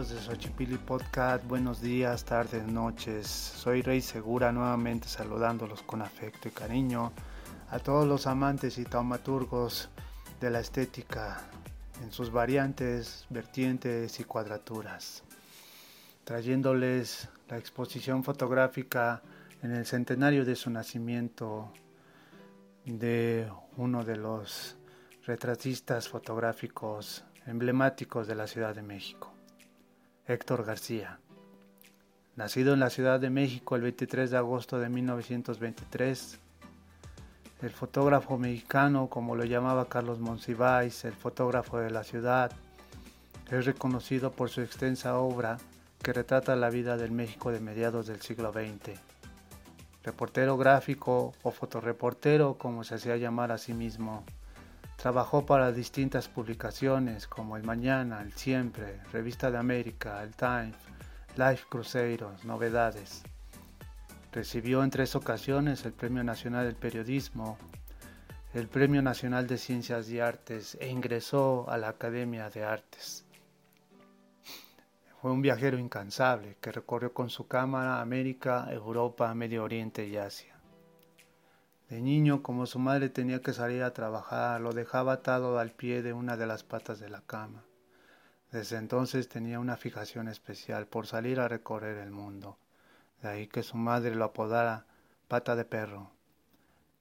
amigos de Xochipilli Podcast, buenos días, tardes, noches. Soy Rey Segura, nuevamente saludándolos con afecto y cariño a todos los amantes y taumaturgos de la estética en sus variantes, vertientes y cuadraturas, trayéndoles la exposición fotográfica en el centenario de su nacimiento de uno de los retratistas fotográficos emblemáticos de la Ciudad de México, Héctor García. Nacido en la Ciudad de México el 23 de agosto de 1923, el fotógrafo mexicano, como lo llamaba Carlos Monsiváis, el fotógrafo de la ciudad, es reconocido por su extensa obra que retrata la vida del México de mediados del siglo XX. Reportero gráfico o fotoreportero, como se hacía llamar a sí mismo, trabajó para distintas publicaciones como El Mañana, El Siempre, Revista de América, El Times, Life Cruzeros, Novedades. Recibió en tres ocasiones el Premio Nacional del Periodismo, el Premio Nacional de Ciencias y Artes e ingresó a la Academia de Artes. Fue un viajero incansable que recorrió con su cámara América, Europa, Medio Oriente y Asia. De niño, como su madre tenía que salir a trabajar, lo dejaba atado al pie de una de las patas de la cama. Desde entonces tenía una fijación especial por salir a recorrer el mundo de ahí que su madre lo apodara pata de perro.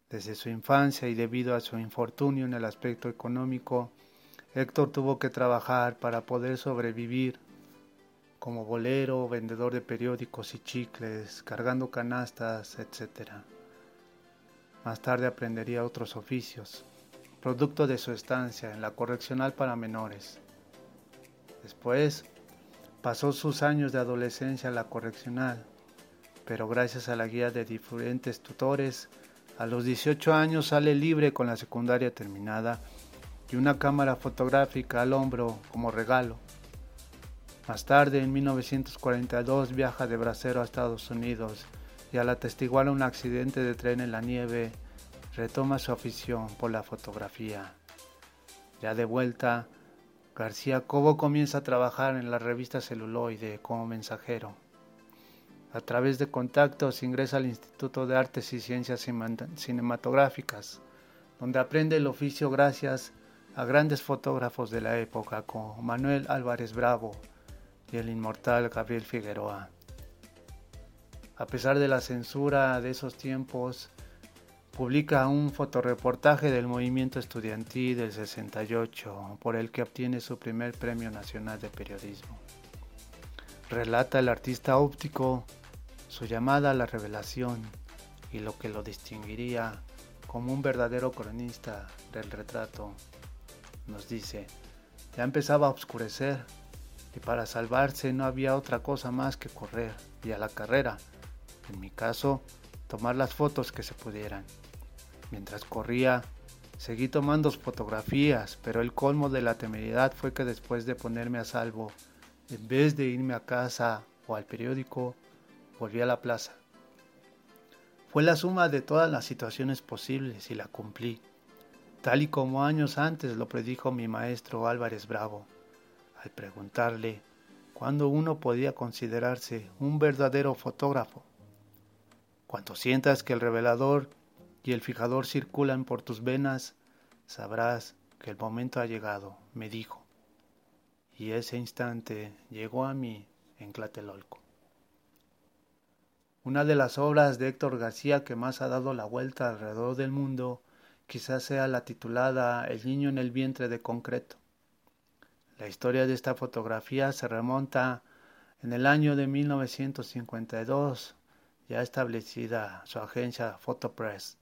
Desde su infancia y debido a su infortunio en el aspecto económico, Héctor tuvo que trabajar para poder sobrevivir como bolero, vendedor de periódicos y chicles, cargando canastas, etc. Más tarde aprendería otros oficios, producto de su estancia en la correccional para menores. Después pasó sus años de adolescencia en la correccional, pero gracias a la guía de diferentes tutores, a los 18 años sale libre con la secundaria terminada y una cámara fotográfica al hombro como regalo. Más tarde, en 1942, viaja de bracero a Estados Unidos y al atestiguar un accidente de tren en la nieve, retoma su afición por la fotografía. Ya de vuelta, García Cobo comienza a trabajar en la revista Celuloide como mensajero. A través de contactos ingresa al Instituto de Artes y Ciencias Cinematográficas, donde aprende el oficio gracias a grandes fotógrafos de la época como Manuel Álvarez Bravo y el inmortal Gabriel Figueroa. A pesar de la censura de esos tiempos, publica un fotoreportaje del movimiento estudiantil del 68, por el que obtiene su primer premio nacional de periodismo. Relata el artista óptico su llamada a la revelación y lo que lo distinguiría como un verdadero cronista del retrato. Nos dice, ya empezaba a oscurecer y para salvarse no había otra cosa más que correr y a la carrera, en mi caso, tomar las fotos que se pudieran. Mientras corría, seguí tomando fotografías, pero el colmo de la temeridad fue que después de ponerme a salvo, en vez de irme a casa o al periódico, volví a la plaza. Fue la suma de todas las situaciones posibles y la cumplí, tal y como años antes lo predijo mi maestro Álvarez Bravo, al preguntarle cuándo uno podía considerarse un verdadero fotógrafo. Cuando sientas que el revelador y el fijador circulan por tus venas, sabrás que el momento ha llegado, me dijo. Y ese instante llegó a mí en Clatelolco. Una de las obras de Héctor García que más ha dado la vuelta alrededor del mundo quizás sea la titulada El niño en el vientre de concreto. La historia de esta fotografía se remonta en el año de 1952, ya establecida su agencia Photopress.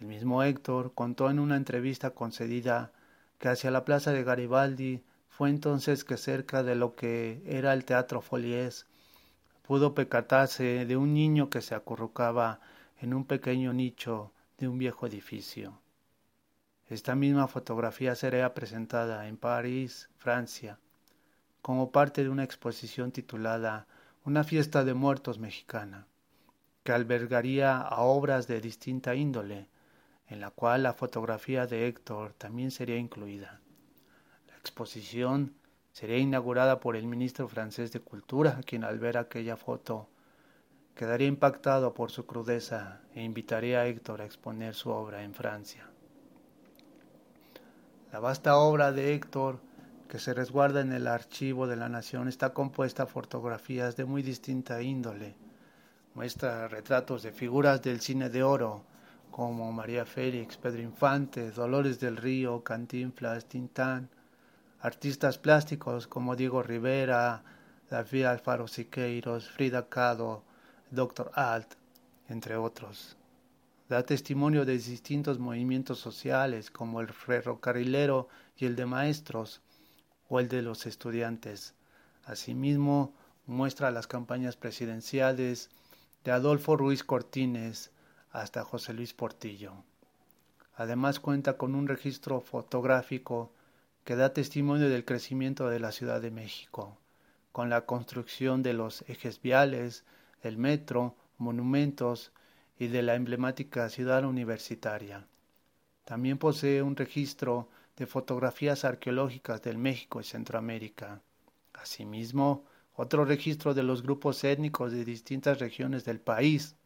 El mismo Héctor contó en una entrevista concedida que hacia la plaza de Garibaldi fue entonces que cerca de lo que era el Teatro Folies pudo percatarse de un niño que se acurrucaba en un pequeño nicho de un viejo edificio. Esta misma fotografía sería presentada en París, Francia, como parte de una exposición titulada Una fiesta de muertos mexicana, que albergaría a obras de distinta índole, en la cual la fotografía de Héctor también sería incluida. La exposición sería inaugurada por el ministro francés de Cultura, quien al ver aquella foto quedaría impactado por su crudeza e invitaría a Héctor a exponer su obra en Francia. La vasta obra de Héctor, que se resguarda en el archivo de la Nación, está compuesta de fotografías de muy distinta índole. Muestra retratos de figuras del cine de oro, como María Félix, Pedro Infante, Dolores del Río, Cantinflas, Tintán, artistas plásticos como Diego Rivera, David Alfaro Siqueiros, Frida Kahlo, Dr. Alt, entre otros. Da testimonio de distintos movimientos sociales como el ferrocarrilero y el de maestros o el de los estudiantes. Asimismo, muestra las campañas presidenciales de Adolfo Ruiz Cortines hasta José Luis Portillo. Además cuenta con un registro fotográfico que da testimonio del crecimiento de la Ciudad de México, con la construcción de los ejes viales, el metro, monumentos y de la emblemática ciudad universitaria. También posee un registro de fotografías arqueológicas del México y Centroamérica. Asimismo, otro registro de los grupos étnicos de distintas regiones del país.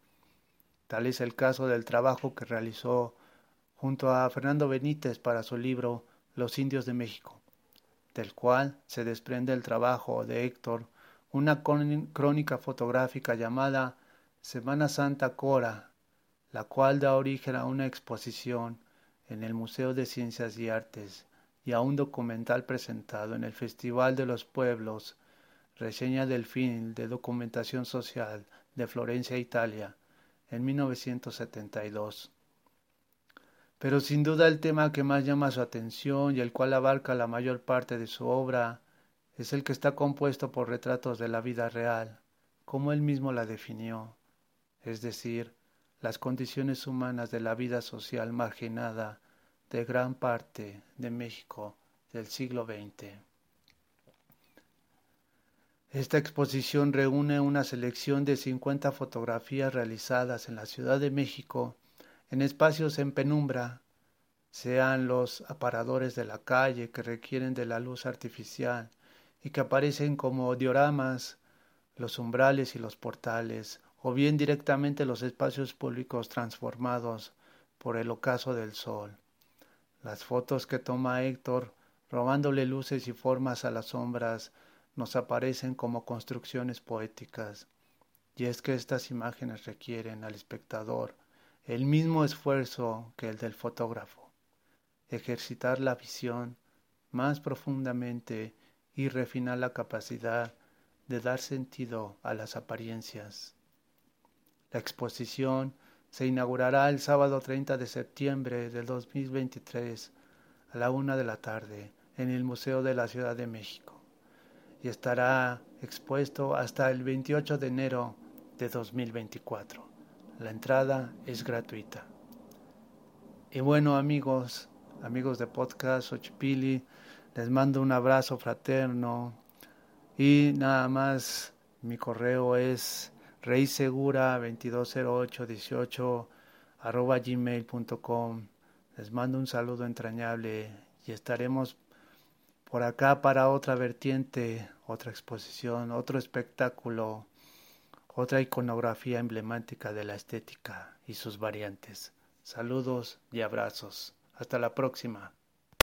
Tal es el caso del trabajo que realizó junto a Fernando Benítez para su libro Los indios de México, del cual se desprende el trabajo de Héctor una crónica fotográfica llamada Semana Santa Cora, la cual da origen a una exposición en el Museo de Ciencias y Artes y a un documental presentado en el Festival de los Pueblos, reseña del film de documentación social de Florencia, Italia, en 1972. Pero sin duda el tema que más llama su atención y el cual abarca la mayor parte de su obra es el que está compuesto por retratos de la vida real, como él mismo la definió, es decir, las condiciones humanas de la vida social marginada de gran parte de México del siglo XX. Esta exposición reúne una selección de 50 fotografías realizadas en la Ciudad de México en espacios en penumbra, sean los aparadores de la calle que requieren de la luz artificial y que aparecen como dioramas, los umbrales y los portales, o bien directamente los espacios públicos transformados por el ocaso del sol. Las fotos que toma Héctor, robándole luces y formas a las sombras, nos aparecen como construcciones poéticas. Y es que estas imágenes requieren al espectador el mismo esfuerzo que el del fotógrafo, ejercitar la visión más profundamente y refinar la capacidad de dar sentido a las apariencias. La exposición se inaugurará el sábado 30 de septiembre del 2023 a la una de la tarde en el Museo de la Ciudad de México y estará expuesto hasta el 28 de enero de 2024. La entrada es gratuita. Y bueno amigos, amigos de podcast Ochipili, les mando un abrazo fraterno y nada más mi correo es reisegura220818 arroba gmail.com. Les mando un saludo entrañable y estaremos por acá para otra vertiente, otra exposición, otro espectáculo, otra iconografía emblemática de la estética y sus variantes. Saludos y abrazos. Hasta la próxima.